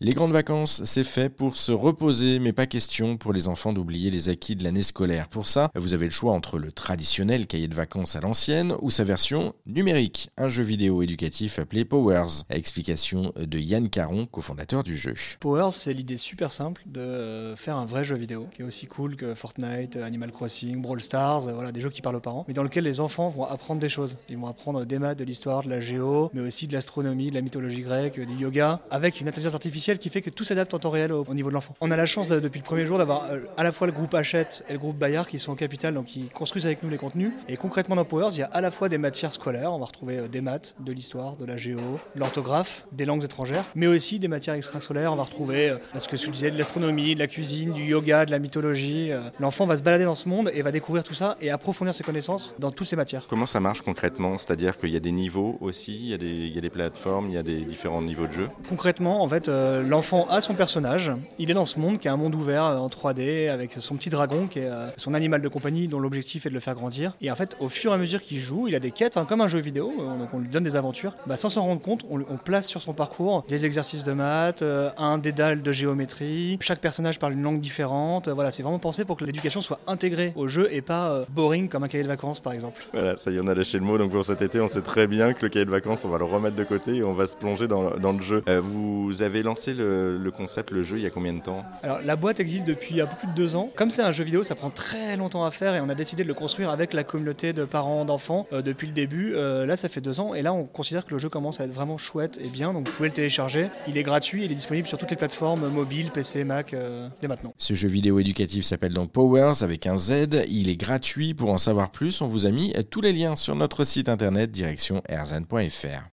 Les grandes vacances, c'est fait pour se reposer, mais pas question pour les enfants d'oublier les acquis de l'année scolaire. Pour ça, vous avez le choix entre le traditionnel cahier de vacances à l'ancienne ou sa version numérique, un jeu vidéo éducatif appelé Powers. Explication de Yann Caron, cofondateur du jeu. Powers, c'est l'idée super simple de faire un vrai jeu vidéo qui est aussi cool que Fortnite, Animal Crossing, Brawl Stars, voilà, des jeux qui parlent aux parents, mais dans lequel les enfants vont apprendre des choses. Ils vont apprendre des maths, de l'histoire, de la géo, mais aussi de l'astronomie, de la mythologie grecque, du yoga, avec une intelligence artificielle qui fait que tout s'adapte en temps réel au, niveau de l'enfant. On a la chance depuis le premier jour d'avoir euh, à la fois le groupe Hachette et le groupe Bayard qui sont au capital, donc qui construisent avec nous les contenus. Et concrètement dans Powers, il y a à la fois des matières scolaires, on va retrouver euh, des maths, de l'histoire, de la géo, de l'orthographe, des langues étrangères, mais aussi des matières extrascolaires, on va retrouver euh, ce que je disais, de l'astronomie, de la cuisine, du yoga, de la mythologie. L'enfant va se balader dans ce monde et va découvrir tout ça et approfondir ses connaissances dans toutes ces matières. Comment ça marche concrètement? C'est-à-dire qu'il y a des niveaux aussi, il y, a des, il y a des plateformes, il y a des différents niveaux de jeu? Concrètement, en fait, l'enfant a son personnage. Il est dans ce monde qui est un monde ouvert euh, en 3D avec son petit dragon qui est euh, son animal de compagnie dont l'objectif est de le faire grandir. Et en fait, au fur et à mesure qu'il joue, il a des quêtes, hein, comme un jeu vidéo, euh, donc on lui donne des aventures. Bah, sans s'en rendre compte, on, place sur son parcours des exercices de maths, un dédale de géométrie. Chaque personnage parle une langue différente. Voilà, c'est vraiment pensé pour que l'éducation soit intégrée au jeu et pas boring comme un cahier de vacances par exemple. Voilà, ça y on a lâché le mot. Donc pour cet été, on sait très bien que le cahier de vacances, on va le remettre de côté et on va se plonger dans, le jeu. vous avez lancé le, le concept, le jeu il y a combien de temps? Alors la boîte existe depuis un peu plus de deux ans. Comme c'est un jeu vidéo, ça prend très longtemps à faire et on a décidé de le construire avec la communauté de parents d'enfants euh, depuis le début. Euh, là, ça fait deux ans et là, on considère que le jeu commence à être vraiment chouette et bien. Donc vous pouvez le télécharger. Il est gratuit, il est disponible sur toutes les plateformes mobiles, PC, Mac euh, dès maintenant. Ce jeu vidéo éducatif s'appelle donc Powers avec un Z. Il est gratuit. Pour en savoir plus, on vous a mis tous les liens sur notre site internet direction erzan.fr.